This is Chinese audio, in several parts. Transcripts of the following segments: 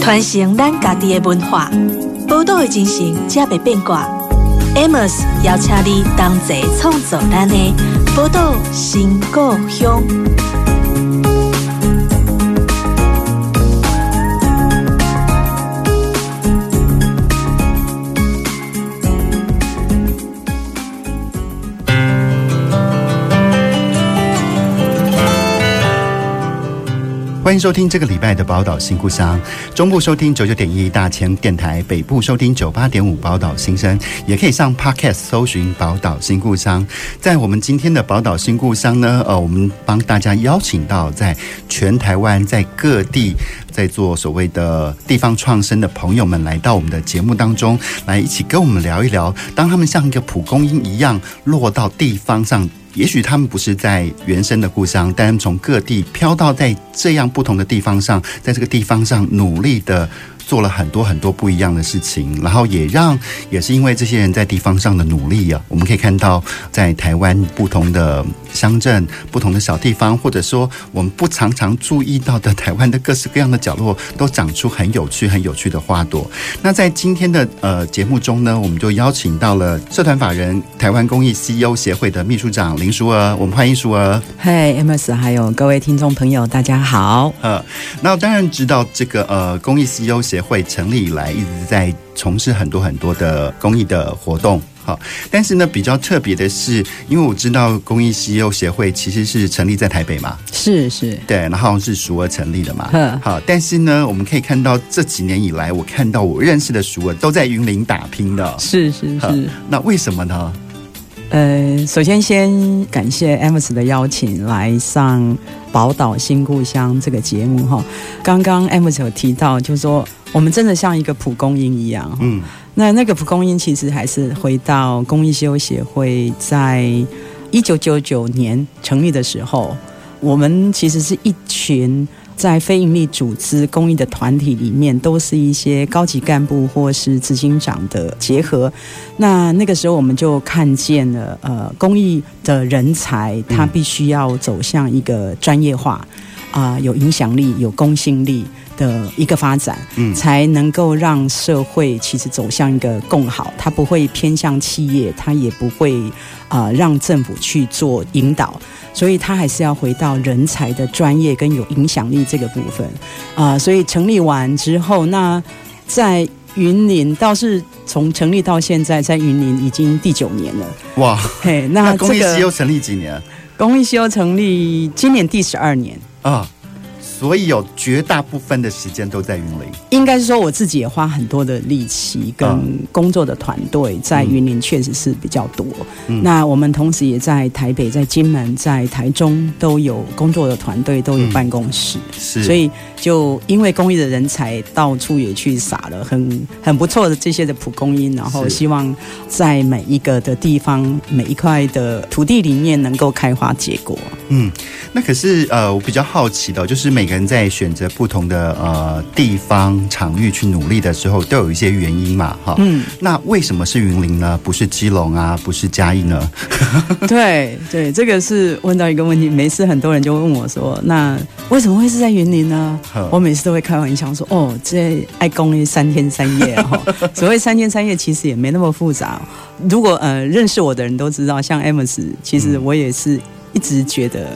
传承咱家己的文化，宝岛的精神才袂变卦。Amos 邀请你同齐创作咱的宝岛新故乡。欢迎收听这个礼拜的宝岛新故乡，中部收听九九点一大千电台，北部收听九八点五宝岛新声，也可以上 Podcast 搜寻宝岛新故乡。在我们今天的宝岛新故乡呢，呃，我们帮大家邀请到在全台湾在各地在做所谓的地方创生的朋友们，来到我们的节目当中，来一起跟我们聊一聊，当他们像一个蒲公英一样落到地方上。也许他们不是在原生的故乡，但从各地飘到在这样不同的地方上，在这个地方上努力的。做了很多很多不一样的事情，然后也让也是因为这些人在地方上的努力啊，我们可以看到在台湾不同的乡镇、不同的小地方，或者说我们不常常注意到的台湾的各式各样的角落，都长出很有趣、很有趣的花朵。那在今天的呃节目中呢，我们就邀请到了社团法人台湾公益 CEO 协会的秘书长林淑娥，我们欢迎淑娥。嗨，Amos，还有各位听众朋友，大家好。呃，那我当然知道这个呃公益 CEO 协。会成立以来一直在从事很多很多的公益的活动，好，但是呢，比较特别的是，因为我知道公益 CEO 协会其实是成立在台北嘛，是是，对，然后是淑娥成立的嘛，好，但是呢，我们可以看到这几年以来，我看到我认识的淑娥都在云林打拼的，是是是，那为什么呢？呃，首先先感谢 Amos 的邀请来上《宝岛新故乡》这个节目哈。刚刚 Amos 有提到，就是说我们真的像一个蒲公英一样，嗯，那那个蒲公英其实还是回到公益 CEO 协会，在一九九九年成立的时候，我们其实是一群。在非营利组织、公益的团体里面，都是一些高级干部或是执行长的结合。那那个时候，我们就看见了，呃，公益的人才他必须要走向一个专业化，啊、有影响力、有公信力的一个发展，嗯，才能够让社会其实走向一个更好。它不会偏向企业，它也不会啊、呃、让政府去做引导。所以，他还是要回到人才的专业跟有影响力这个部分啊、呃。所以成立完之后，那在云林倒是从成立到现在，在云林已经第九年了。哇，嘿，那、这个、那公益 CEO 成立几年？公益 CEO 成立今年第十二年啊。所以有绝大部分的时间都在云林，应该是说我自己也花很多的力气跟工作的团队在云林确实是比较多。嗯。那我们同时也在台北、在金门、在台中都有工作的团队，都有办公室。是。所以就因为公益的人才到处也去撒了很很不错的这些的蒲公英，然后希望在每一个的地方、每一块的土地里面能够开花结果。嗯，那可是呃，我比较好奇的，就是每人在选择不同的呃地方场域去努力的时候，都有一些原因嘛，哈。嗯。那为什么是云林呢？不是基隆啊，不是嘉义呢？对对，这个是问到一个问题。每次很多人就问我说：“那为什么会是在云林呢？”我每次都会开玩笑说：“哦，这爱公益三天三夜哈。所谓三天三夜，其实也没那么复杂。如果呃认识我的人都知道，像 Amos，其实我也是一直觉得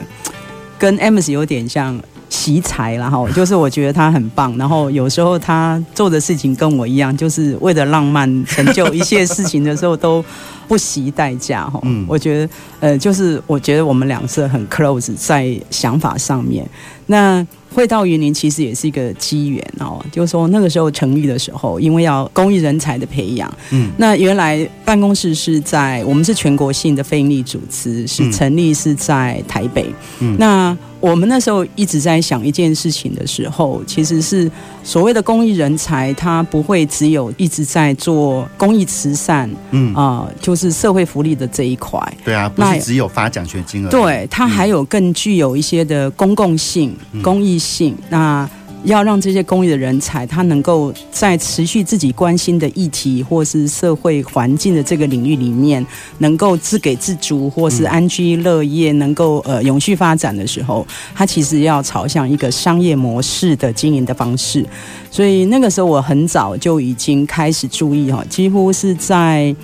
跟 Amos 有点像。惜才，啦哈就是我觉得他很棒，然后有时候他做的事情跟我一样，就是为了浪漫成就一切事情的时候都不惜代价哈。嗯，我觉得呃，就是我觉得我们两是很 close 在想法上面。那会到云林其实也是一个机缘哦，就是说那个时候成立的时候，因为要公益人才的培养，嗯，那原来办公室是在我们是全国性的非营利组织，是成立是在台北，嗯，那。我们那时候一直在想一件事情的时候，其实是所谓的公益人才，他不会只有一直在做公益慈善，嗯啊、呃，就是社会福利的这一块。对啊，不是只有发奖学金而已。对，他还有更具有一些的公共性、公益性。嗯、那要让这些公益的人才，他能够在持续自己关心的议题或是社会环境的这个领域里面，能够自给自足或是安居乐业，能够呃永续发展的时候，他其实要朝向一个商业模式的经营的方式。所以那个时候我很早就已经开始注意哈，几乎是在。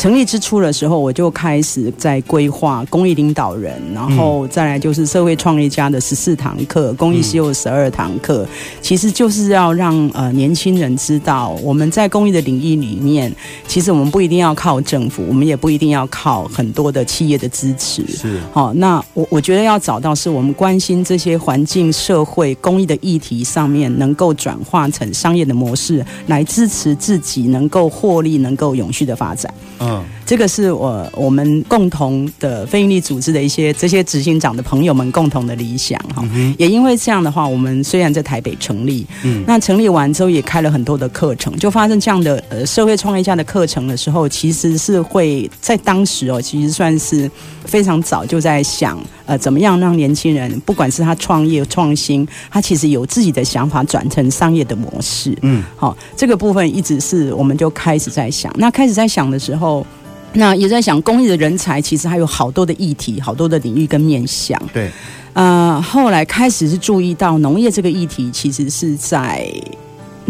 成立之初的时候，我就开始在规划公益领导人，然后再来就是社会创业家的十四堂课，公益系有十二堂课，其实就是要让呃年轻人知道，我们在公益的领域里面，其实我们不一定要靠政府，我们也不一定要靠很多的企业的支持。是，好，那我我觉得要找到是我们关心这些环境、社会、公益的议题上面，能够转化成商业的模式，来支持自己能够获利、能够永续的发展。嗯， 어. 这个是我我们共同的非营利组织的一些这些执行长的朋友们共同的理想哈。也因为这样的话，我们虽然在台北成立，嗯，那成立完之后也开了很多的课程，就发生这样的呃社会创业家的课程的时候，其实是会在当时哦，其实算是非常早就在想呃怎么样让年轻人，不管是他创业创新，他其实有自己的想法转成商业的模式，嗯，好，这个部分一直是我们就开始在想，那开始在想的时候。那也在想，公益的人才其实还有好多的议题，好多的领域跟面向。对，呃，后来开始是注意到农业这个议题，其实是在。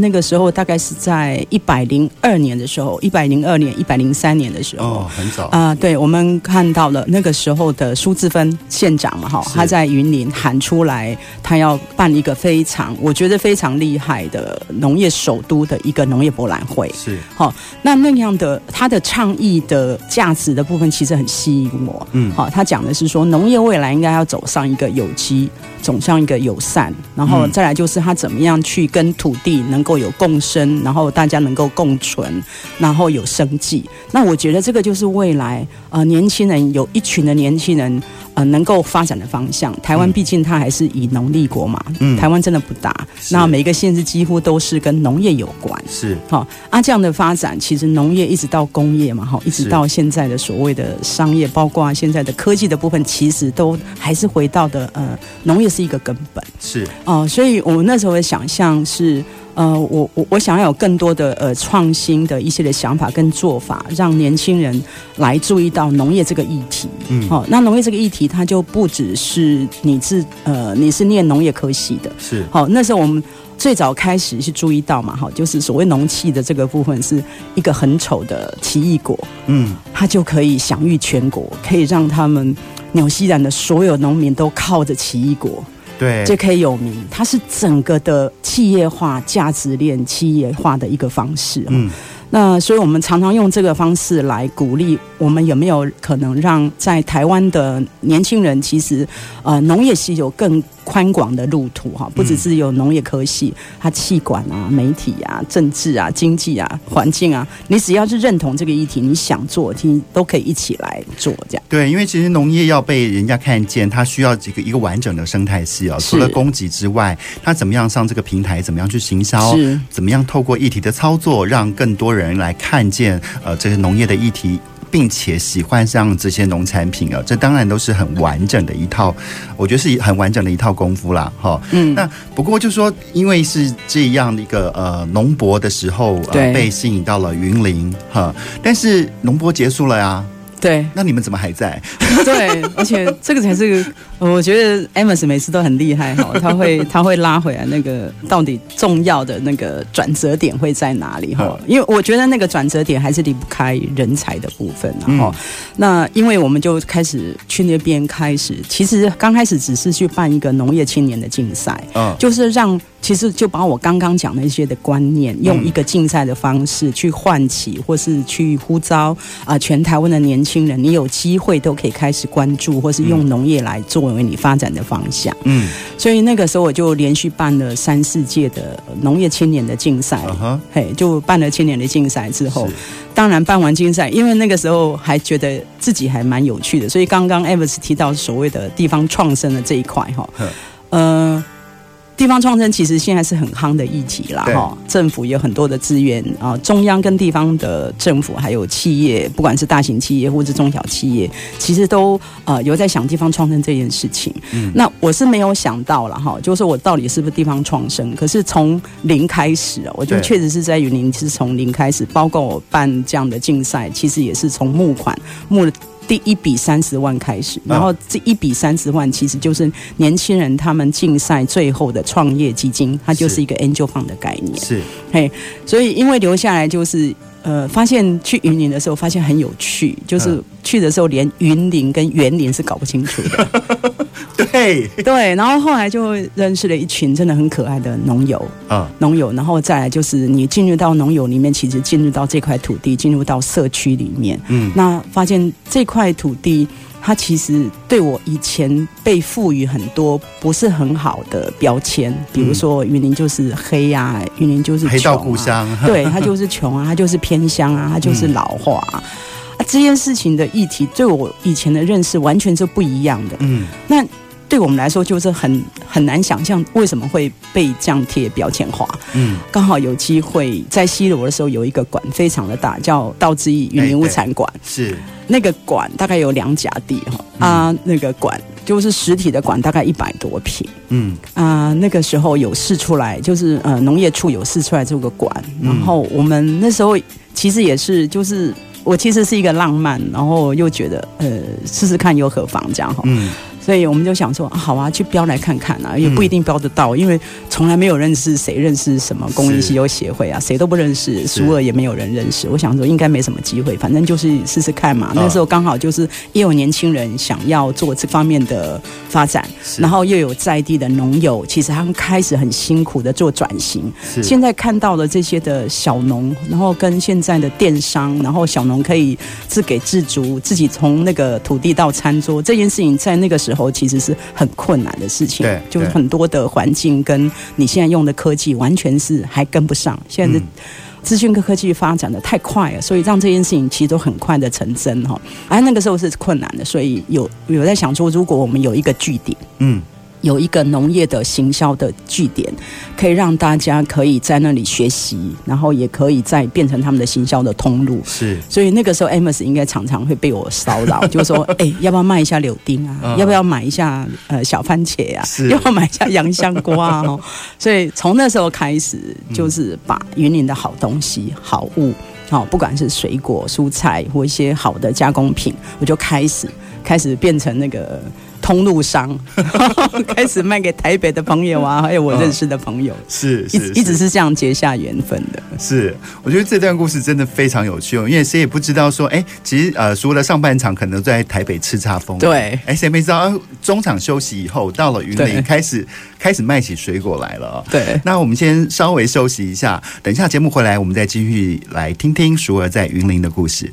那个时候大概是在一百零二年的时候，一百零二年、一百零三年的时候，哦，很早啊、呃。对，我们看到了那个时候的苏志芬县长嘛，哈，他在云林喊出来，他要办一个非常，我觉得非常厉害的农业首都的一个农业博览会。是，好，那那样的他的倡议的价值的部分，其实很吸引我。嗯，好，他讲的是说，农业未来应该要走上一个有机，走向一个友善，然后再来就是他怎么样去跟土地能够。有共生，然后大家能够共存，然后有生计。那我觉得这个就是未来呃年轻人有一群的年轻人呃能够发展的方向。台湾毕竟它还是以农立国嘛，嗯，台湾真的不大，那每一个县市几乎都是跟农业有关，是。好啊这样的发展，其实农业一直到工业嘛，哈，一直到现在的所谓的商业，包括现在的科技的部分，其实都还是回到的呃农业是一个根本，是。哦，呃，所以我们那时候的想象是。呃，我我我想要有更多的呃创新的一些的想法跟做法，让年轻人来注意到农业这个议题。嗯，好，那农业这个议题，它就不只是你是呃你是念农业科系的，是好，那时候我们最早开始是注意到嘛，哈，就是所谓农气的这个部分是一个很丑的奇异果，嗯，它就可以享誉全国，可以让他们纽西兰的所有农民都靠着奇异果。对，就可以有名。它是整个的企业化、价值链企业化的一个方式。嗯，那所以我们常常用这个方式来鼓励我们有没有可能让在台湾的年轻人，其实呃农业系有更。宽广的路途哈，不只是有农业科系，它气管啊、媒体啊、政治啊、经济啊、环境啊，你只要是认同这个议题，你想做，你都可以一起来做这样。对，因为其实农业要被人家看见，它需要这个一个完整的生态系啊，除了供给之外，它怎么样上这个平台，怎么样去行销，怎么样透过议题的操作，让更多人来看见呃这些农业的议题。并且喜欢上这些农产品啊，这当然都是很完整的一套，我觉得是很完整的一套功夫啦，哈。嗯。那不过就是说，因为是这样的一个呃农博的时候，呃，被吸引到了云林哈，但是农博结束了呀。对，那你们怎么还在？对，而且这个才是我觉得 Amos 每次都很厉害哈，他会他会拉回来那个到底重要的那个转折点会在哪里哈？因为我觉得那个转折点还是离不开人才的部分，然后、嗯、那因为我们就开始去那边开始，其实刚开始只是去办一个农业青年的竞赛，嗯，就是让。其实就把我刚刚讲的一些的观念，用一个竞赛的方式去唤起，或是去呼召啊，全台湾的年轻人，你有机会都可以开始关注，或是用农业来作为你发展的方向。嗯，所以那个时候我就连续办了三四届的农业青年的竞赛，嘿，就办了青年的竞赛之后，当然办完竞赛，因为那个时候还觉得自己还蛮有趣的，所以刚刚 Evers 提到所谓的地方创生的这一块哈，嗯。地方创生其实现在是很夯的议题啦，哈，政府有很多的资源啊，中央跟地方的政府还有企业，不管是大型企业或者中小企业，其实都呃有在想地方创生这件事情。嗯，那我是没有想到了哈，就是说我到底是不是地方创生？可是从零开始啊，我就确实是在云林是从零开始，包括我办这样的竞赛，其实也是从募款募了。第一笔三十万开始，然后这一笔三十万其实就是年轻人他们竞赛最后的创业基金，它就是一个 Angel Fund 的概念。是，嘿，所以因为留下来就是呃，发现去云林的时候发现很有趣，就是去的时候连云林跟园林是搞不清楚的。对。对，然后后来就认识了一群真的很可爱的农友啊，农友，然后再来就是你进入到农友里面，其实进入到这块土地，进入到社区里面，嗯，那发现这块土地它其实对我以前被赋予很多不是很好的标签，比如说云林就是黑呀、啊，云林就是、啊、黑道故乡，对，它就是穷啊，它就是偏乡啊，它就是老化啊，啊，这件事情的议题对我以前的认识完全是不一样的，嗯，那。对我们来说，就是很很难想象为什么会被这样贴标签化。嗯，刚好有机会在西螺的时候，有一个馆非常的大，叫道之义云林物产馆。是那个馆大概有两甲地哈啊，那个馆就是实体的馆，大概一百多坪。嗯啊，那个时候有试出来，就是呃农业处有试出来这个馆，然后我们那时候其实也是，就是我其实是一个浪漫，然后又觉得呃试试看又何妨这样哈。嗯。所以我们就想说，好啊，去标来看看啊，也不一定标得到，因为从来没有认识谁认识什么公益西游协会啊，谁都不认识，苏俄也没有人认识。我想说应该没什么机会，反正就是。试试看嘛。那时候刚好就是。也有年轻人想要做这方面的发展，然后又有在地的农友，其实他们开始很辛苦的做转型。现在看到了这些的小农，然后跟现在的电商，然后小农可以自给自足，自己从那个土地到餐桌这件事情，在那个时候。时候其实是很困难的事情，对，就是很多的环境跟你现在用的科技完全是还跟不上。现在的资讯科科技发展的太快了，所以让这件事情其实都很快的成真哈。而那个时候是困难的，所以有有在想说，如果我们有一个据点，嗯。有一个农业的行销的据点，可以让大家可以在那里学习，然后也可以再变成他们的行销的通路。是，所以那个时候 Amos 应该常常会被我骚扰，就是说，哎、欸，要不要卖一下柳丁啊？嗯、要不要买一下呃小番茄啊？是要不要买一下洋香瓜啊？所以从那时候开始，就是把云林的好东西、好物，好，不管是水果、蔬菜或一些好的加工品，我就开始开始变成那个。通路商 开始卖给台北的朋友啊，还有我认识的朋友，是，是，是一直是这样结下缘分的。是，我觉得这段故事真的非常有趣哦，因为谁也不知道说，哎，其实呃，除了上半场可能在台北叱咤风云，对，哎，谁没知道中场休息以后到了云林，开始开始卖起水果来了哦。对，那我们先稍微休息一下，等一下节目回来，我们再继续来听听淑儿在云林的故事。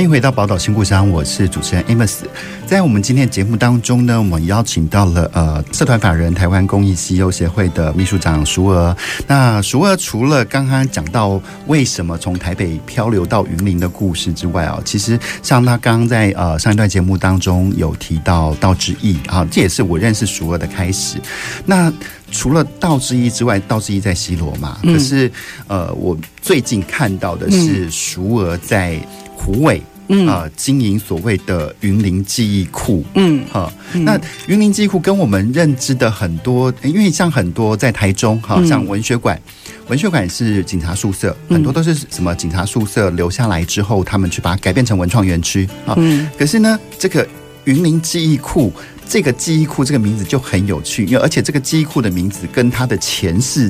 欢迎回到宝岛新故乡，我是主持人 Amos。在我们今天的节目当中呢，我们邀请到了呃社团法人台湾公益西游协会的秘书长淑娥。那淑娥除了刚刚讲到为什么从台北漂流到云林的故事之外啊，其实像他刚刚在呃上一段节目当中有提到道之意啊，这也是我认识淑娥的开始。那除了道之驿之外，道之驿在西罗嘛，可是呃我最近看到的是淑儿在。虎尾，嗯。啊，经营所谓的云林记忆库，嗯，哈，那云林记忆库跟我们认知的很多，因为像很多在台中，哈，像文学馆，文学馆是警察宿舍，很多都是什么警察宿舍留下来之后，他们去把它改变成文创园区，啊，可是呢，这个云林记忆库。这个记忆库这个名字就很有趣，因为而且这个记忆库的名字跟它的前世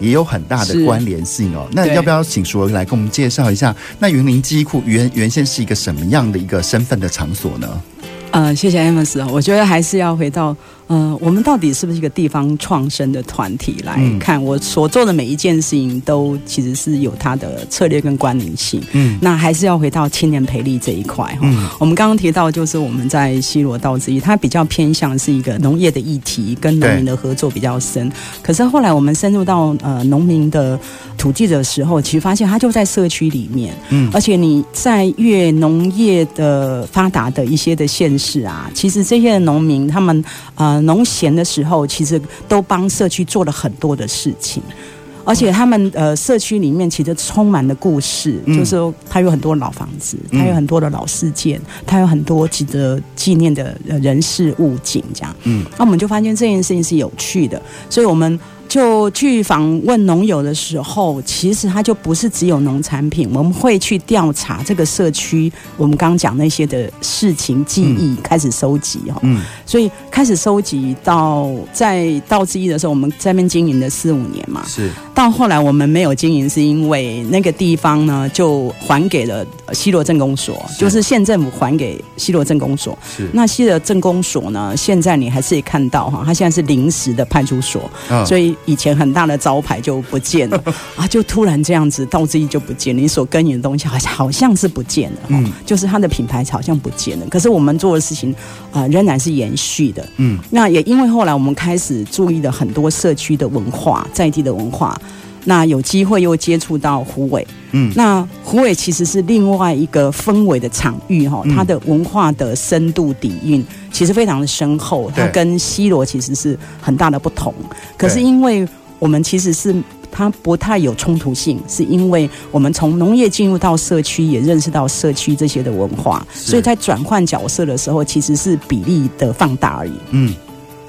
也有很大的关联性哦。那要不要请淑娥来跟我们介绍一下？那云林记忆库原原先是一个什么样的一个身份的场所呢？呃，谢谢 Amos，我觉得还是要回到。嗯、呃，我们到底是不是一个地方创生的团体来看？我所做的每一件事情都其实是有它的策略跟关联性。嗯，那还是要回到青年培力这一块哈。嗯，我们刚刚提到，就是我们在西罗道之一，它比较偏向是一个农业的议题，跟农民的合作比较深。可是后来我们深入到呃农民的土地的时候，其实发现它就在社区里面。嗯，而且你在越农业的发达的一些的县市啊，其实这些农民他们呃。农闲的时候，其实都帮社区做了很多的事情，而且他们呃社区里面其实充满了故事，嗯、就是说他有很多老房子，他有很多的老事件，他有很多值得纪念的人事物景，这样。嗯，那我们就发现这件事情是有趣的，所以我们。就去访问农友的时候，其实他就不是只有农产品，我们会去调查这个社区，我们刚刚讲那些的事情记忆开始收集哈，嗯，所以开始收集到在道之一的时候，我们在那边经营了四五年嘛，是。到后来我们没有经营，是因为那个地方呢就还给了西罗镇公所，就是县政府还给西罗镇公所，是。那西罗镇公所呢，现在你还是可以看到哈，它现在是临时的派出所，所以。以前很大的招牌就不见了 啊，就突然这样子，道之一就不见了。你所耕耘的东西好像好像是不见了，嗯，就是它的品牌好像不见了。可是我们做的事情啊，仍然是延续的，嗯。那也因为后来我们开始注意了很多社区的文化，在地的文化。那有机会又接触到虎尾，嗯，那虎尾其实是另外一个氛围的场域哈，它的文化的深度底蕴其实非常的深厚，它跟西罗其实是很大的不同。可是因为我们其实是它不太有冲突性，是因为我们从农业进入到社区，也认识到社区这些的文化，所以在转换角色的时候，其实是比例的放大而已，嗯。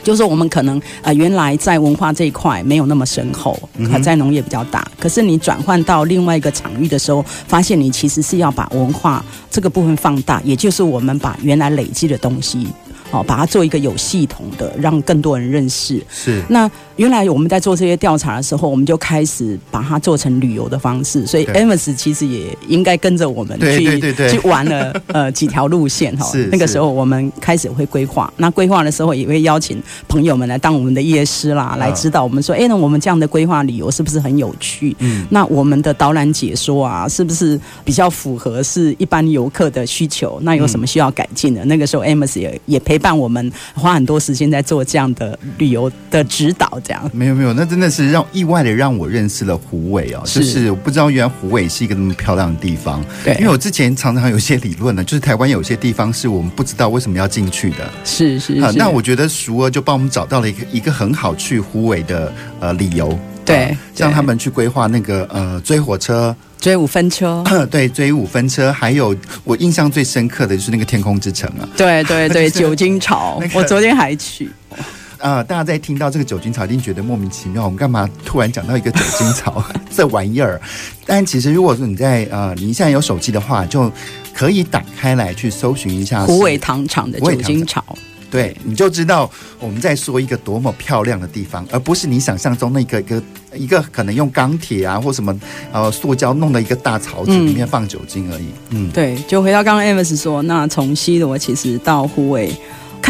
就是，我们可能呃原来在文化这一块没有那么深厚，可在农业比较大。可是你转换到另外一个场域的时候，发现你其实是要把文化这个部分放大，也就是我们把原来累积的东西。好，把它做一个有系统的，让更多人认识。是。那原来我们在做这些调查的时候，我们就开始把它做成旅游的方式。所以，Amos 其实也应该跟着我们去去玩了呃几条路线哈。是。那个时候我们开始会规划，那规划的时候也会邀请朋友们来当我们的夜师啦，来指导我们说，哎，那我们这样的规划旅游是不是很有趣？嗯。那我们的导览解说啊，是不是比较符合是一般游客的需求？那有什么需要改进的？那个时候，Amos 也也陪。伴我们花很多时间在做这样的旅游的指导，这样。没有没有，那真的是让意外的让我认识了虎尾哦，是。就是我不知道原来虎尾是一个那么漂亮的地方，对，因为我之前常常有一些理论呢，就是台湾有些地方是我们不知道为什么要进去的，是是，是，那我觉得熟儿就帮我们找到了一个一个很好去虎尾的呃理由，对，让他们去规划那个呃追火车。追五分车，对，追五分车，还有我印象最深刻的就是那个天空之城啊，对对对，酒精潮，那个、我昨天还去。呃，大家在听到这个酒精草，一定觉得莫名其妙，我们干嘛突然讲到一个酒精草 这玩意儿？但其实如果说你在呃，你现在有手机的话，就可以打开来去搜寻一下虎尾糖厂的酒精潮。对，你就知道我们在说一个多么漂亮的地方，而不是你想象中那个一个一个可能用钢铁啊或什么呃塑胶弄的一个大槽子里面放酒精而已。嗯，对，就回到刚刚 Amos 说，那从西罗其实到湖尾。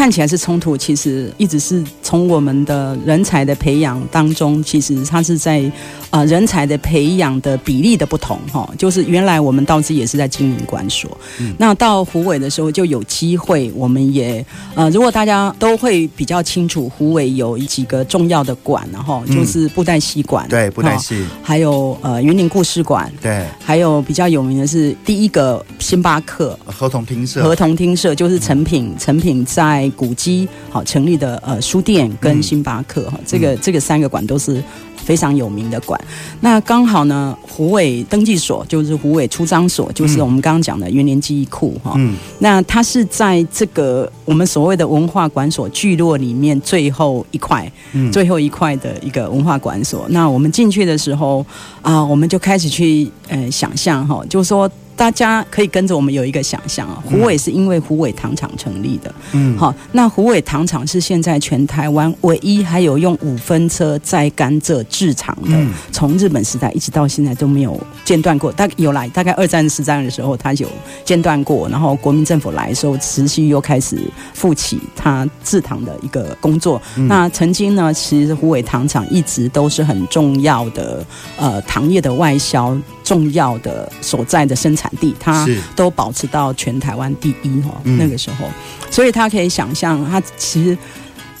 看起来是冲突，其实一直是从我们的人才的培养当中，其实它是在啊、呃、人才的培养的比例的不同哈，就是原来我们道之也是在经营馆所，嗯、那到虎尾的时候就有机会，我们也呃如果大家都会比较清楚，虎尾有几个重要的馆，然后就是布袋戏馆，对布袋戏，还有呃云林故事馆，对，还有比较有名的是第一个星巴克。合同厅舍，合同厅舍就是成品，诚、嗯、品在。古迹好成立的呃书店跟星巴克哈、嗯，这个这个三个馆都是非常有名的馆。那刚好呢，虎尾登记所就是虎尾出张所，就是我们刚刚讲的园林记忆库哈。嗯，那它是在这个我们所谓的文化馆所聚落里面最后一块，嗯，最后一块的一个文化馆所。那我们进去的时候啊、呃，我们就开始去呃想象哈，就是说。大家可以跟着我们有一个想象啊，虎尾是因为虎尾糖厂成立的，嗯，好，那虎尾糖厂是现在全台湾唯一还有用五分车在甘蔗制糖的，从、嗯、日本时代一直到现在都没有间断过。大概有来大概二战、时战的时候，它有间断过，然后国民政府来的时候，持续又开始复起它制糖的一个工作。嗯、那曾经呢，其实虎尾糖厂一直都是很重要的，呃，糖业的外销。重要的所在的生产地，它都保持到全台湾第一哈。那个时候，所以他可以想象，他其实。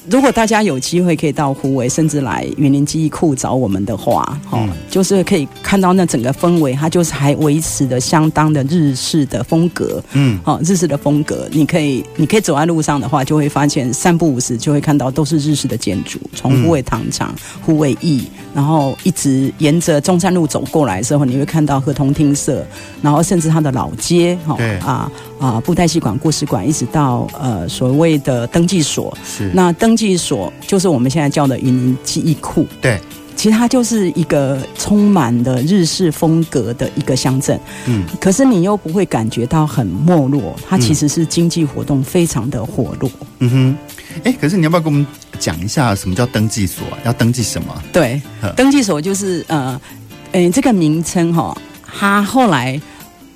如果大家有机会可以到湖尾，甚至来云林记忆库找我们的话，哈、嗯，就是可以看到那整个氛围，它就是还维持的相当的日式的风格，嗯，好，日式的风格，你可以，你可以走在路上的话，就会发现三不五时就会看到都是日式的建筑，从湖尾糖厂、湖尾驿，然后一直沿着中山路走过来的时候，你会看到合同厅舍，然后甚至它的老街，哈，啊啊布袋戏馆、故事馆，一直到呃所谓的登记所，是那登。登记所就是我们现在叫的云林记忆库。对，其实它就是一个充满了日式风格的一个乡镇。嗯，可是你又不会感觉到很没落，它其实是经济活动非常的活络。嗯哼，哎，可是你要不要跟我们讲一下什么叫登记所？要登记什么？对，登记所就是呃，哎，这个名称哈，它后来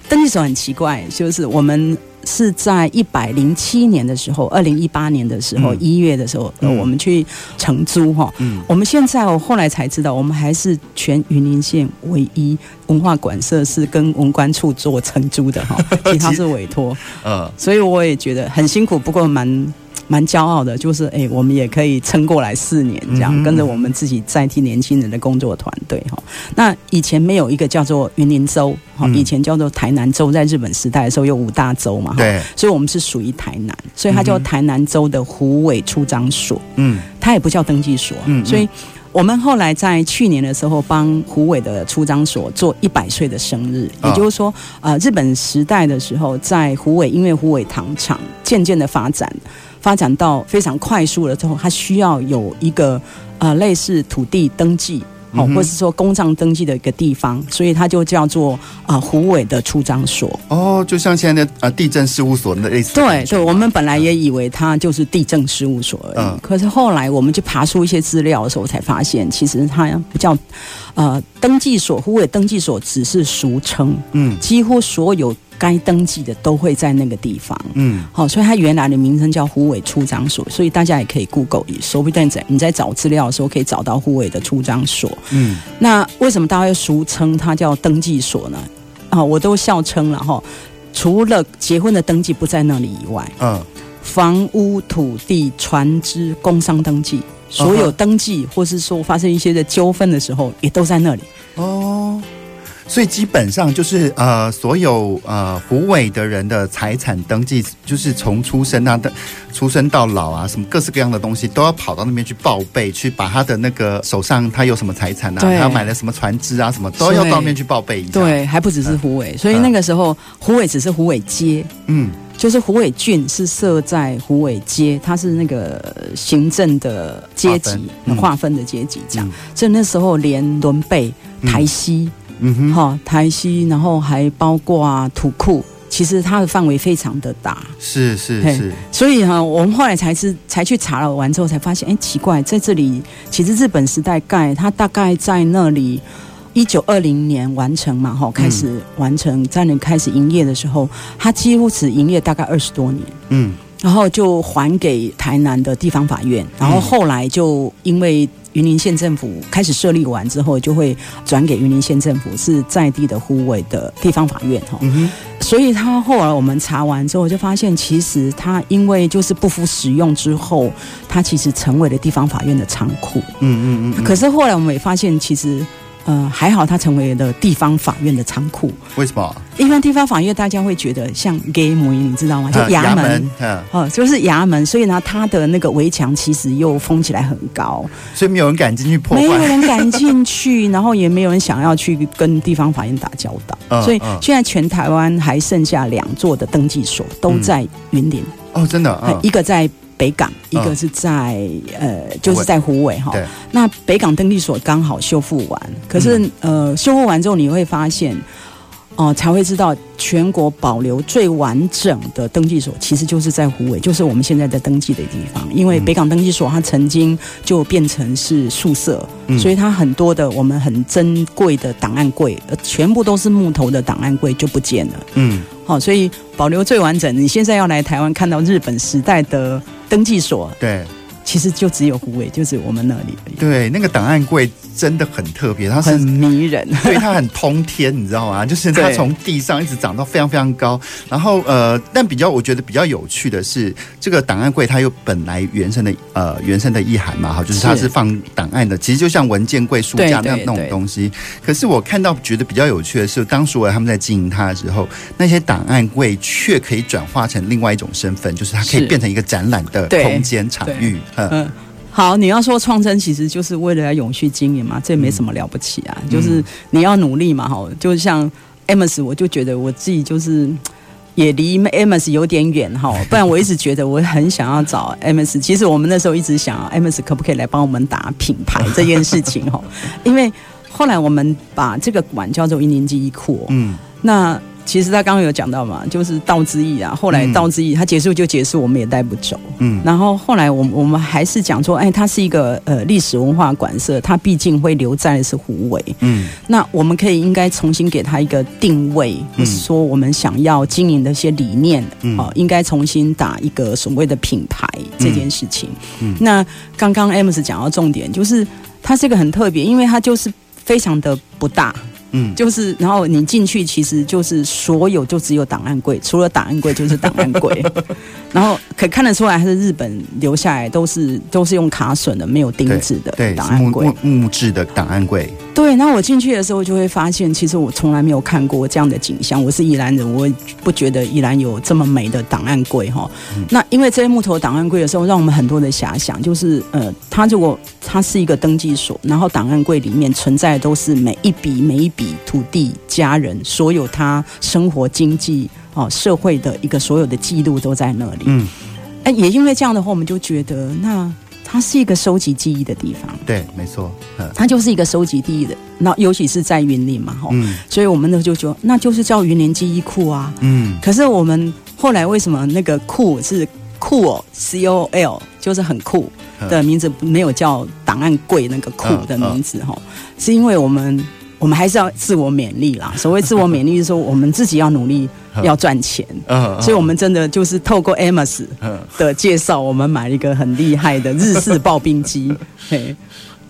登记所很奇怪，就是我们。是在一百零七年的时候，二零一八年的时候一、嗯、月的时候，嗯、我们去承租哈。嗯，我们现在我后来才知道，我们还是全云林县唯一文化馆舍是跟文管处做承租的哈，其他是委托。呃，所以我也觉得很辛苦，不过蛮。蛮骄傲的，就是哎、欸，我们也可以撑过来四年，这样、嗯、跟着我们自己在替年轻人的工作团队哈。那以前没有一个叫做云林州哈，以前叫做台南州，在日本时代的时候有五大州嘛，对，所以我们是属于台南，所以它叫台南州的虎尾出张所，嗯，它也不叫登记所，嗯，所以我们后来在去年的时候帮虎尾的出张所做一百岁的生日，也就是说，呃，日本时代的时候在虎尾，因为虎尾糖厂渐渐的发展。发展到非常快速了之后，它需要有一个呃类似土地登记哦，或者是说公账登记的一个地方，所以它就叫做啊虎尾的出张所。哦，就像现在的呃地震事务所的类似。对对，我们本来也以为它就是地震事务所而已，嗯、可是后来我们去爬出一些资料的时候，才发现其实它不叫呃登记所，虎尾登记所只是俗称。嗯，几乎所有。该登记的都会在那个地方，嗯，好，所以它原来的名称叫虎尾出张所，所以大家也可以 Google，说不定在你在找资料的时候可以找到虎尾的出张所，嗯，那为什么大家会俗称它叫登记所呢？啊，我都笑称了哈，除了结婚的登记不在那里以外，嗯，房屋、土地、船只、工商登记，所有登记或是说发生一些的纠纷的时候，也都在那里。哦。所以基本上就是呃，所有呃虎尾的人的财产登记，就是从出生啊的出生到老啊，什么各式各样的东西都要跑到那边去报备，去把他的那个手上他有什么财产啊，他买了什么船只啊，什么都要到那边去报备一下。对，还不只是虎尾，嗯、所以那个时候虎尾只是虎尾街，嗯，就是虎尾郡是设在虎尾街，它是那个行政的阶级划分，分的阶级这样。嗯、所以那时候连伦贝、台西。嗯嗯哼，好，台西，然后还包括啊土库，其实它的范围非常的大，是是是，所以哈，我们后来才是才去查了完之后才发现，哎，奇怪，在这里其实日本时代盖，它大概在那里一九二零年完成嘛，哈，开始完成，在那开始营业的时候，它几乎只营业大概二十多年，嗯，然后就还给台南的地方法院，然后后来就因为。云林县政府开始设立完之后，就会转给云林县政府是在地的护卫的地方法院哈。嗯。所以他后来我们查完之后，就发现其实他因为就是不敷使用之后，他其实成为了地方法院的仓库。嗯嗯嗯。可是后来我们也发现，其实。呃，还好，它成为了地方法院的仓库。为什么？一般地方法院大家会觉得像 game，你知道吗？就衙门，哦，就是衙门。所以呢，它的那个围墙其实又封起来很高，所以没有人敢进去破坏。没有人敢进去，然后也没有人想要去跟地方法院打交道。嗯、所以现在全台湾还剩下两座的登记所，都在云林。哦，真的，嗯、一个在。北港一个是在呃，就是在湖尾哈。那北港登记所刚好修复完，可是呃，修复完之后你会发现，哦、呃，才会知道全国保留最完整的登记所，其实就是在湖尾，就是我们现在在登记的地方。因为北港登记所它曾经就变成是宿舍，嗯、所以它很多的我们很珍贵的档案柜，全部都是木头的档案柜就不见了。嗯，好、哦，所以保留最完整。你现在要来台湾看到日本时代的登记所，对。其实就只有虎尾，就是我们那里而已。对，那个档案柜真的很特别，它是很迷人，对，它很通天，你知道吗？就是它从地上一直长到非常非常高。然后呃，但比较我觉得比较有趣的是，这个档案柜它有本来原生的呃原生的意涵嘛，哈，就是它是放档案的，其实就像文件柜、书架那那种东西。可是我看到觉得比较有趣的是，当所有他们在经营它的时候，那些档案柜却可以转化成另外一种身份，就是它可以变成一个展览的空间场域。嗯，好，你要说创生，其实就是为了要永续经营嘛，这也没什么了不起啊，嗯、就是你要努力嘛，哈，就像 Amos，我就觉得我自己就是也离 Amos 有点远哈，不然我一直觉得我很想要找 Amos，其实我们那时候一直想 Amos 可不可以来帮我们打品牌这件事情哈，因为后来我们把这个馆叫做一年级一库，嗯，那。其实他刚刚有讲到嘛，就是道之意啊。后来道之意他结束就结束，我们也带不走。嗯，然后后来我们我们还是讲说，哎，它是一个呃历史文化馆舍，它毕竟会留在的是湖尾。嗯，那我们可以应该重新给它一个定位，或是说我们想要经营的一些理念，嗯，哦，应该重新打一个所谓的品牌这件事情。嗯，那刚刚 Amos 讲到重点，就是它是一个很特别，因为它就是非常的不大。嗯，就是，然后你进去，其实就是所有就只有档案柜，除了档案柜就是档案柜，然后可看得出来，它是日本留下来，都是都是用卡榫的，没有钉子的档案柜，木质的档案柜。对，那我进去的时候就会发现，其实我从来没有看过这样的景象。我是宜兰人，我不觉得宜兰有这么美的档案柜哈。嗯、那因为这些木头档案柜的时候，让我们很多的遐想，就是呃，它如果它是一个登记所，然后档案柜里面存在的都是每一笔每一笔土地、家人，所有他生活、经济、哦社会的一个所有的记录都在那里。嗯，哎，也因为这样的话，我们就觉得那。它是一个收集记忆的地方，对，没错，它就是一个收集记忆的。那尤其是在云林嘛，吼，嗯，所以我们呢就说，那就是叫云林记忆库啊，嗯。可是我们后来为什么那个库是酷哦，C O L，就是很酷的名字，没有叫档案柜那个库的名字，吼，是因为我们。我们还是要自我勉励啦。所谓自我勉励，就是说我们自己要努力，要赚钱。嗯所以，我们真的就是透过 Amos 的介绍，我们买了一个很厉害的日式刨冰机。嘿。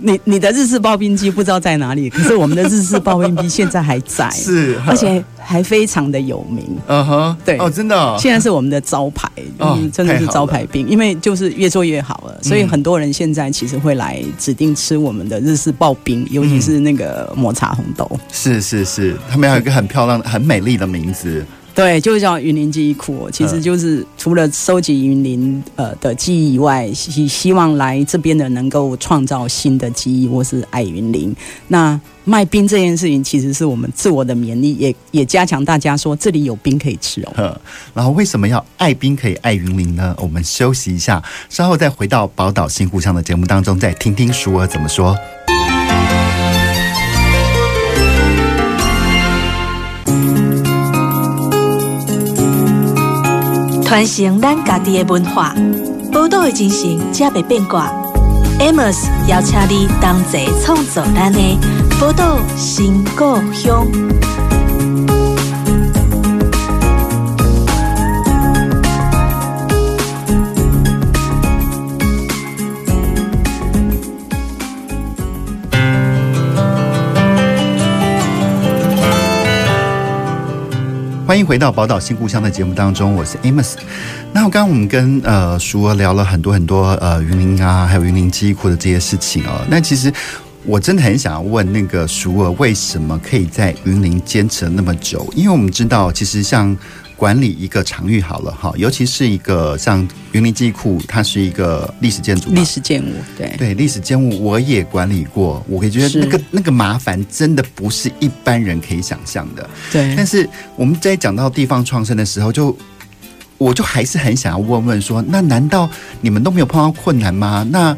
你你的日式刨冰机不知道在哪里，可是我们的日式刨冰机现在还在，是，而且还非常的有名。嗯哼，对，哦，真的，哦，现在是我们的招牌，嗯，真的是招牌冰，因为就是越做越好了，所以很多人现在其实会来指定吃我们的日式刨冰，尤其是那个抹茶红豆。是是是，他们有一个很漂亮、很美丽的名字。对，就叫云林记忆库，其实就是除了收集云林呃的记忆以外，希希望来这边的能够创造新的记忆，或是爱云林。那卖冰这件事情，其实是我们自我的勉励，也也加强大家说这里有冰可以吃哦。然后为什么要爱冰可以爱云林呢？我们休息一下，稍后再回到宝岛新故乡的节目当中，再听听淑儿怎么说。传承咱家己的文化，宝岛的精神才袂变卦。Amos 邀请你同齐创造咱的宝岛新故乡。欢迎回到宝岛新故乡的节目当中，我是 Amos。那我刚刚我们跟呃淑娥聊了很多很多呃云林啊，还有云林记忆库的这些事情哦。那其实我真的很想要问那个淑儿，为什么可以在云林坚持了那么久？因为我们知道，其实像。管理一个场域好了哈，尤其是一个像云林记忆库，它是一个历史建筑，历史建物，对对，历史建物我也管理过，我可以觉得那个那个麻烦真的不是一般人可以想象的。对，但是我们在讲到地方创生的时候，就我就还是很想要问问说，那难道你们都没有碰到困难吗？那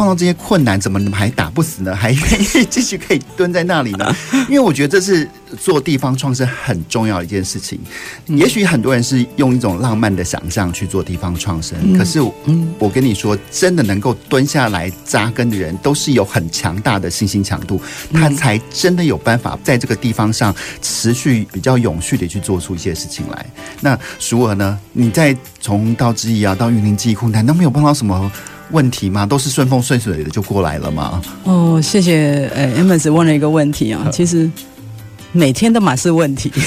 碰到这些困难，怎么还打不死呢？还愿意继续可以蹲在那里呢？因为我觉得这是做地方创生很重要的一件事情。也许很多人是用一种浪漫的想象去做地方创生，可是我跟你说，真的能够蹲下来扎根的人，都是有很强大的信心强度，他才真的有办法在这个地方上持续比较永续的去做出一些事情来。那淑儿呢？你在从到之一啊到云林记忆库，难道没有碰到什么问题吗？都是顺风顺水的就过来了吗？哦，谢谢。哎，Amos 问了一个问题啊，其实每天都满是问题。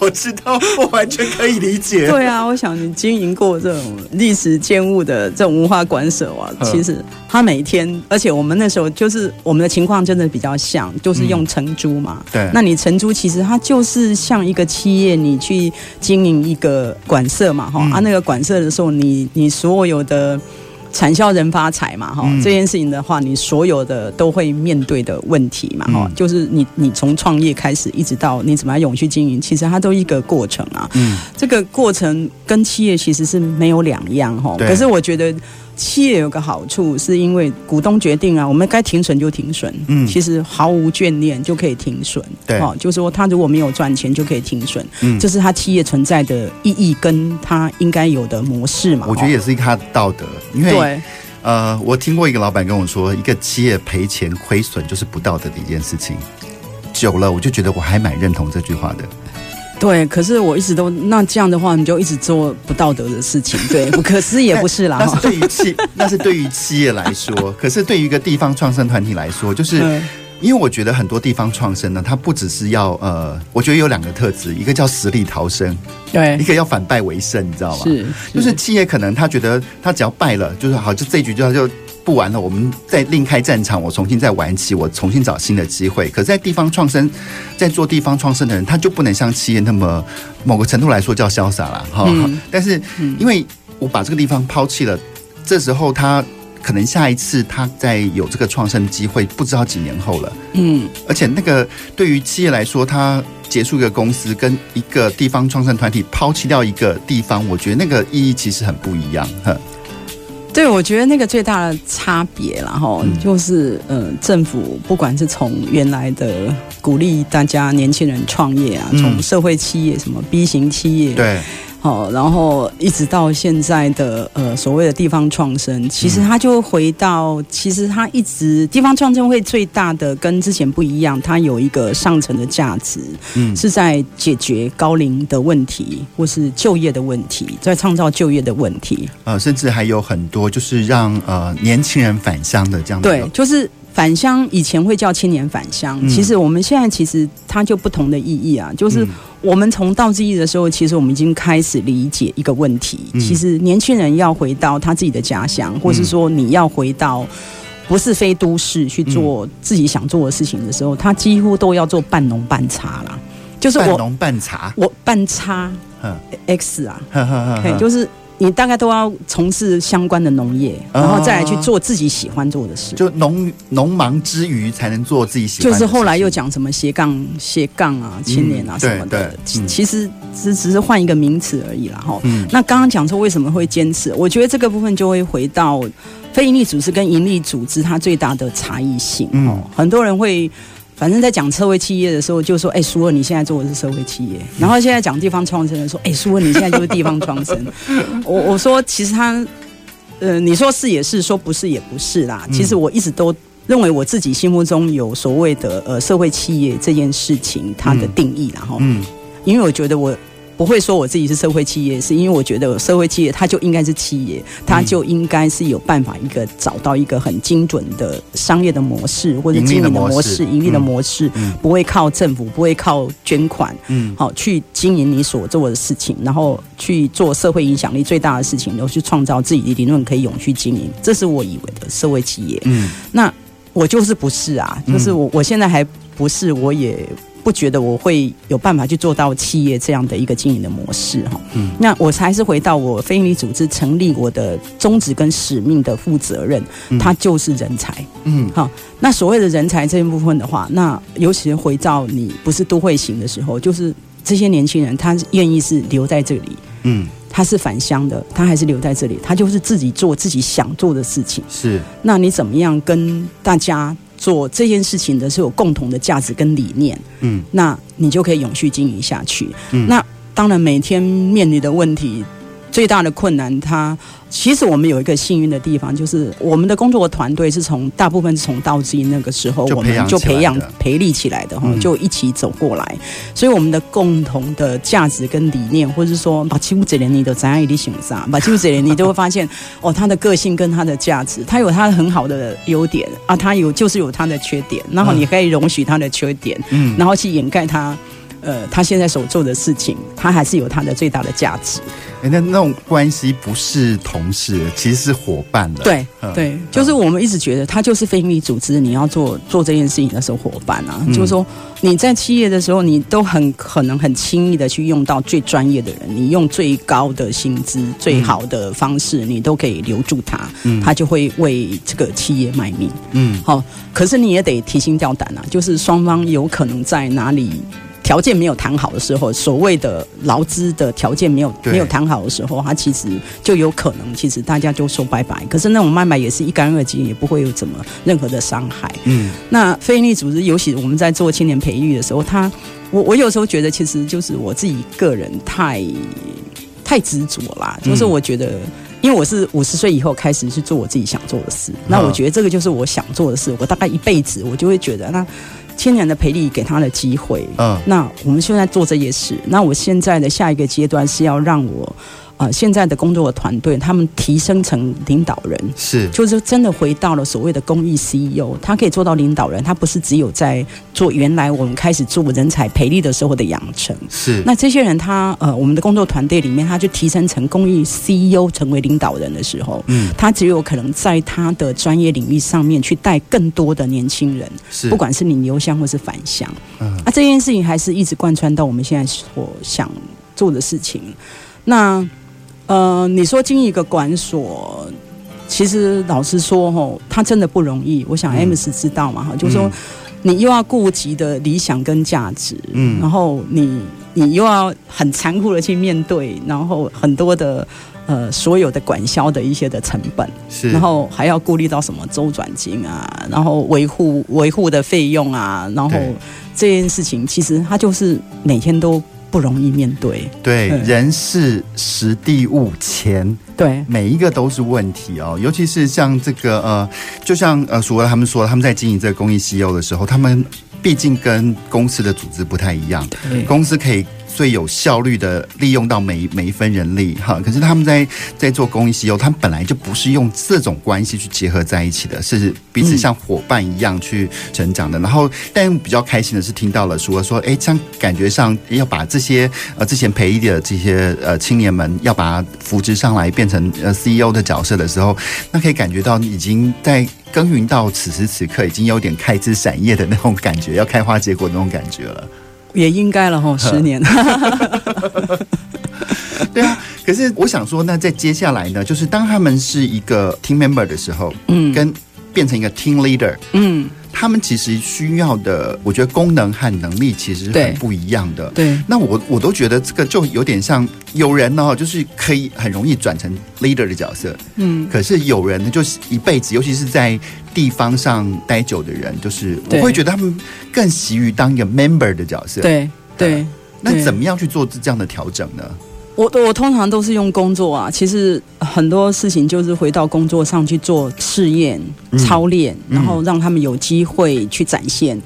我知道，我完全可以理解。对啊，我想你经营过这种历史建物的这种文化馆舍啊，其实他每天，而且我们那时候就是我们的情况真的比较像，就是用承租嘛。对，那你承租其实它就是像一个企业，你去经营一个馆舍嘛，哈啊，那个馆舍的时候，你你所有的。产销人发财嘛，哈，这件事情的话，你所有的都会面对的问题嘛，哈，就是你你从创业开始，一直到你怎么样永续经营，其实它都一个过程啊。嗯，这个过程跟企业其实是没有两样哈，可是我觉得。企业有个好处，是因为股东决定啊，我们该停损就停损，嗯，其实毫无眷恋就可以停损，对，哦，就是说他如果没有赚钱就可以停损，嗯，这是他企业存在的意义跟他应该有的模式嘛。我觉得也是他的道德，因为对。呃，我听过一个老板跟我说，一个企业赔钱亏损就是不道德的一件事情，久了我就觉得我还蛮认同这句话的。对，可是我一直都那这样的话，你就一直做不道德的事情，对，不 可思议也不是啦。那是对于企，那是对于企业来说，可是对于一个地方创生团体来说，就是因为我觉得很多地方创生呢，它不只是要呃，我觉得有两个特质，一个叫死里逃生，对，一个要反败为胜，你知道吗？是，是就是企业可能他觉得他只要败了，就是好，就这一局就他就。不玩了，我们再另开战场，我重新再玩起，我重新找新的机会。可是在地方创生，在做地方创生的人，他就不能像企业那么某个程度来说叫潇洒了哈。嗯、但是，因为我把这个地方抛弃了，这时候他可能下一次他再有这个创生机会，不知道几年后了。嗯，而且那个对于企业来说，他结束一个公司，跟一个地方创生团体抛弃掉一个地方，我觉得那个意义其实很不一样。哈。对，我觉得那个最大的差别，然后就是，呃，政府不管是从原来的鼓励大家年轻人创业啊，从社会企业什么 B 型企业，对。好，然后一直到现在的呃所谓的地方创生，其实它就回到，嗯、其实它一直地方创生会最大的跟之前不一样，它有一个上层的价值，嗯，是在解决高龄的问题或是就业的问题，在创造就业的问题，呃，甚至还有很多就是让呃年轻人返乡的这样的，对，就是。返乡以前会叫青年返乡，其实我们现在其实它就不同的意义啊，就是我们从道之义的时候，其实我们已经开始理解一个问题，其实年轻人要回到他自己的家乡，或是说你要回到不是非都市去做自己想做的事情的时候，他几乎都要做半农半差啦，就是我半农半茶，我半差 X 啊，对，就是。你大概都要从事相关的农业，然后再来去做自己喜欢做的事。就农农忙之余，才能做自己喜欢的事。就是后来又讲什么斜杠斜杠啊、青年啊什么的，嗯、其实只只是换一个名词而已啦。哈、嗯。那刚刚讲说为什么会坚持？我觉得这个部分就会回到非营利组织跟盈利组织它最大的差异性。嗯，很多人会。反正，在讲社会企业的时候，就说：“哎，苏文，你现在做的是社会企业。”然后现在讲地方创生的说：“哎，苏文，你现在就是地方创生。”我我说，其实他，呃，你说是也是，说不是也不是啦。其实我一直都认为我自己心目中有所谓的呃社会企业这件事情，它的定义，然后，嗯，因为我觉得我。不会说我自己是社会企业，是因为我觉得社会企业它就应该是企业，它就应该是有办法一个找到一个很精准的商业的模式或者经营的模式、盈利的模式，不会靠政府，不会靠捐款，嗯，好去经营你所做的事情，然后去做社会影响力最大的事情，然后去创造自己的理论可以永续经营，这是我以为的社会企业。嗯，那我就是不是啊，就是我我现在还不是，我也。不觉得我会有办法去做到企业这样的一个经营的模式哈，嗯，那我还是回到我非营利组织成立我的宗旨跟使命的负责任，它就是人才，嗯，好，那所谓的人才这一部分的话，那尤其是回到你不是都会型的时候，就是这些年轻人他愿意是留在这里，嗯。他是返乡的，他还是留在这里，他就是自己做自己想做的事情。是，那你怎么样跟大家做这件事情的是有共同的价值跟理念？嗯，那你就可以永续经营下去。嗯，那当然每天面临的问题。最大的困难，它其实我们有一个幸运的地方，就是我们的工作的团队是从大部分是从道之音那个时候，我们就培养培力起来的哈，就一起走过来，所以我们的共同的价值跟理念，或者是说把七五这年你都怎样一定想啥，把七五这年你都会发现 哦，他的个性跟他的价值，他有他很好的优点啊，他有就是有他的缺点，然后你可以容许他的缺点，嗯，然后去掩盖他。呃，他现在所做的事情，他还是有他的最大的价值。哎，那那种关系不是同事，其实是伙伴了。对，对，嗯、就是我们一直觉得他就是非营利组织，你要做做这件事情的时候，伙伴啊，嗯、就是说你在企业的时候，你都很可能很轻易的去用到最专业的人，你用最高的薪资、最好的方式，你都可以留住他，嗯，他就会为这个企业卖命，嗯，好，可是你也得提心吊胆啊，就是双方有可能在哪里。条件没有谈好的时候，所谓的劳资的条件没有没有谈好的时候，他其实就有可能，其实大家就说拜拜。可是那种拜拜也是一干二净，也不会有怎么任何的伤害。嗯，那非营利组织，尤其我们在做青年培育的时候，他我我有时候觉得，其实就是我自己个人太太执着啦。就是我觉得，因为我是五十岁以后开始去做我自己想做的事，那我觉得这个就是我想做的事。我大概一辈子，我就会觉得那。千年的培力给他的机会，嗯，那我们现在做这些事，那我现在的下一个阶段是要让我。呃，现在的工作的团队，他们提升成领导人，是，就是真的回到了所谓的公益 CEO，他可以做到领导人，他不是只有在做原来我们开始做人才培力的时候的养成，是。那这些人他呃，我们的工作团队里面，他就提升成公益 CEO，成为领导人的时候，嗯，他只有可能在他的专业领域上面去带更多的年轻人，是，不管是你留乡或是返乡，嗯，那这件事情还是一直贯穿到我们现在所想做的事情，那。呃，你说经营一个管所，其实老实说，吼，它真的不容易。我想 Amos 知道嘛，哈、嗯，就是说你又要顾及的理想跟价值，嗯，然后你你又要很残酷的去面对，然后很多的呃所有的管销的一些的成本，是，然后还要顾虑到什么周转金啊，然后维护维护的费用啊，然后这件事情其实它就是每天都。不容易面对，对，对人事、时地、物、钱，对，每一个都是问题哦。尤其是像这个呃，就像呃，所谓他们说，他们在经营这个公益 CEO 的时候，他们毕竟跟公司的组织不太一样，公司可以。最有效率的利用到每每一分人力哈，可是他们在在做公益 CEO，他们本来就不是用这种关系去结合在一起的，是彼此像伙伴一样去成长的。然后，但比较开心的是听到了说说，哎，像感觉上要把这些呃之前培育的这些呃青年们要把他扶植上来，变成呃 CEO 的角色的时候，那可以感觉到已经在耕耘到此时此刻，已经有点开枝散叶的那种感觉，要开花结果那种感觉了。也应该了哈，十年。对啊，可是我想说，那在接下来呢，就是当他们是一个 team member 的时候，嗯，跟变成一个 team leader，嗯。他们其实需要的，我觉得功能和能力其实是很不一样的。对，对，那我我都觉得这个就有点像有人呢，就是可以很容易转成 leader 的角色。嗯，可是有人呢，就是一辈子，尤其是在地方上待久的人，就是我会觉得他们更习于当一个 member 的角色。对对，对，那怎么样去做这样的调整呢？我我通常都是用工作啊，其实很多事情就是回到工作上去做试验、操练，然后让他们有机会去展现。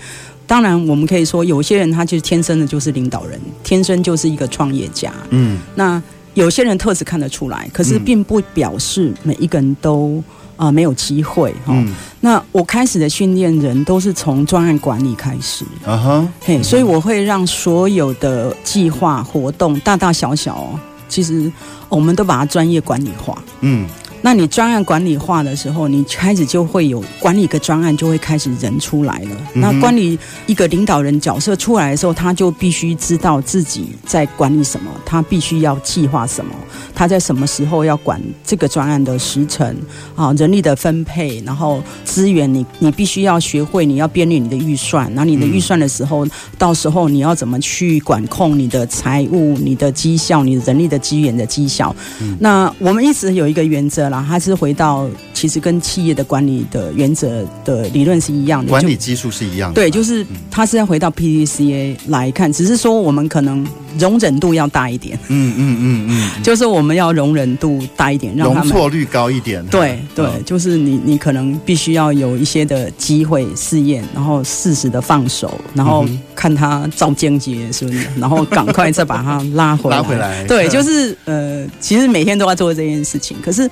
当然，我们可以说有些人他就是天生的就是领导人，天生就是一个创业家。嗯，那有些人特质看得出来，可是并不表示每一个人都。啊、呃，没有机会哈、嗯。那我开始的训练人都是从专案管理开始，啊哈，嘿，所以我会让所有的计划活动大大小小，其实我们都把它专业管理化。嗯，那你专案管理化的时候，你开始就会有管理一个专案，就会开始人出来了。嗯、那管理一个领导人角色出来的时候，他就必须知道自己在管理什么，他必须要计划什么，他在什么时候要管这个专案的时程啊，人力的分配，然后资源你，你你必须要学会，你要编列你的预算，然后你的预算的时候，嗯、到时候你要怎么去管控你的财务、你的绩效、你人力的资源的绩效。嗯、那我们一直有一个原则。还是回到，其实跟企业的管理的原则的理论是一样的，管理技术是一样的。对，就是它是要回到 PDCA 来看，只是说我们可能容忍度要大一点。嗯嗯嗯 嗯，就是我们要容忍度大一点，容错率高一点。对对，就是你你可能必须要有一些的机会试验，然后适时的放手，然后看他照间接是不是，然后赶快再把它拉回来。拉回来。对，就是呃，其实每天都要做这件事情，可是。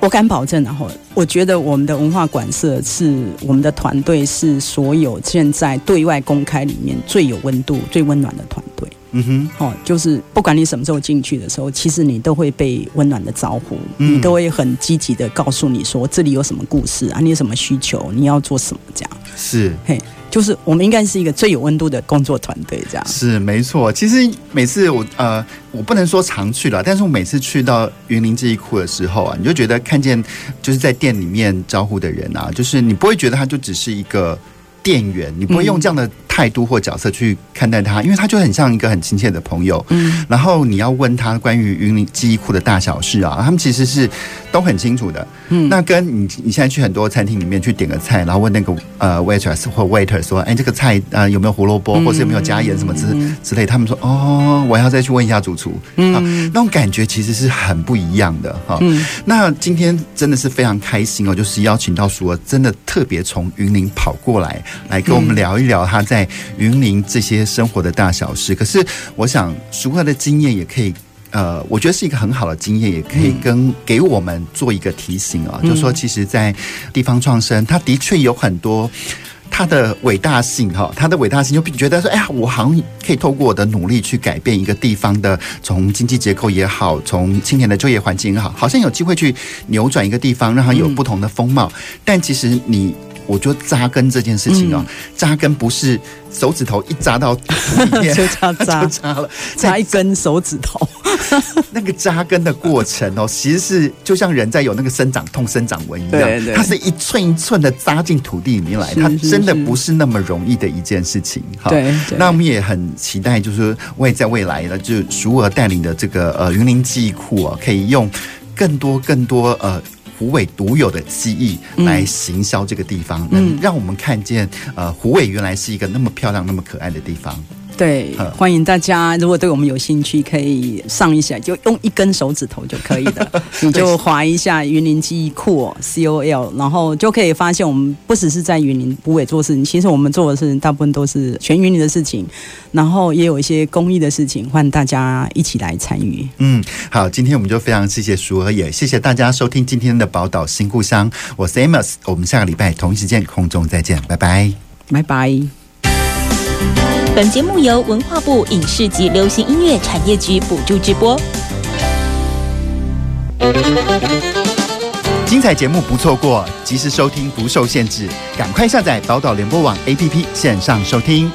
我敢保证，然后我觉得我们的文化馆社是我们的团队是所有现在对外公开里面最有温度、最温暖的团队。嗯哼，哦，就是不管你什么时候进去的时候，其实你都会被温暖的招呼，嗯、你都会很积极的告诉你说这里有什么故事啊，你有什么需求，你要做什么这样。是，嘿。就是我们应该是一个最有温度的工作团队，这样是没错。其实每次我呃，我不能说常去了，但是我每次去到云林记忆库的时候啊，你就觉得看见就是在店里面招呼的人啊，就是你不会觉得他就只是一个店员，你不会用这样的态度或角色去看待他，因为他就很像一个很亲切的朋友。嗯，然后你要问他关于云林记忆库的大小事啊，他们其实是都很清楚的。嗯，那跟你你现在去很多餐厅里面去点个菜，然后问那个呃 waitress 或 waiter 说，哎，这个菜呃有没有胡萝卜，或是有没有加盐什么之之类，他们说哦，我要再去问一下主厨。嗯，那种感觉其实是很不一样的哈。嗯，那今天真的是非常开心哦，就是邀请到苏儿，真的特别从云林跑过来，来跟我们聊一聊他在云林这些生活的大小事。可是我想熟客的经验也可以。呃，我觉得是一个很好的经验，也可以跟给我们做一个提醒啊，嗯、就是说，其实，在地方创生，它的确有很多它的伟大性哈，它的伟大性就觉得说，哎呀，我好像可以透过我的努力去改变一个地方的从经济结构也好，从青年的就业环境也好，好像有机会去扭转一个地方，让它有不同的风貌。嗯、但其实你。我觉得扎根这件事情哦，扎根不是手指头一扎到土里面 就扎扎 就扎了，扎一根手指头。那个扎根的过程哦，其实是就像人在有那个生长痛、生长纹一样，它是一寸一寸的扎进土地里面来，它真的不是那么容易的一件事情。哈，对。那我们也很期待，就是为在未来呢，就熟儿带领的这个呃云林记忆库啊，可以用更多更多呃。虎尾独有的记忆来行销这个地方，能让我们看见，呃，虎尾原来是一个那么漂亮、那么可爱的地方。对，欢迎大家，如果对我们有兴趣，可以上一下，就用一根手指头就可以了，你就划一下云林记忆库 C O L，然后就可以发现，我们不只是在云林虎尾做事情，其实我们做的事情大部分都是全云林的事情，然后也有一些公益的事情，欢迎大家一起来参与。嗯，好，今天我们就非常谢谢淑和，也谢谢大家收听今天的宝岛新故乡，我是 Amos，我们下个礼拜同一时间空中再见，拜拜，拜拜。本节目由文化部影视及流行音乐产业局补助直播。精彩节目不错过，及时收听不受限制，赶快下载宝岛联播网 APP 线上收听。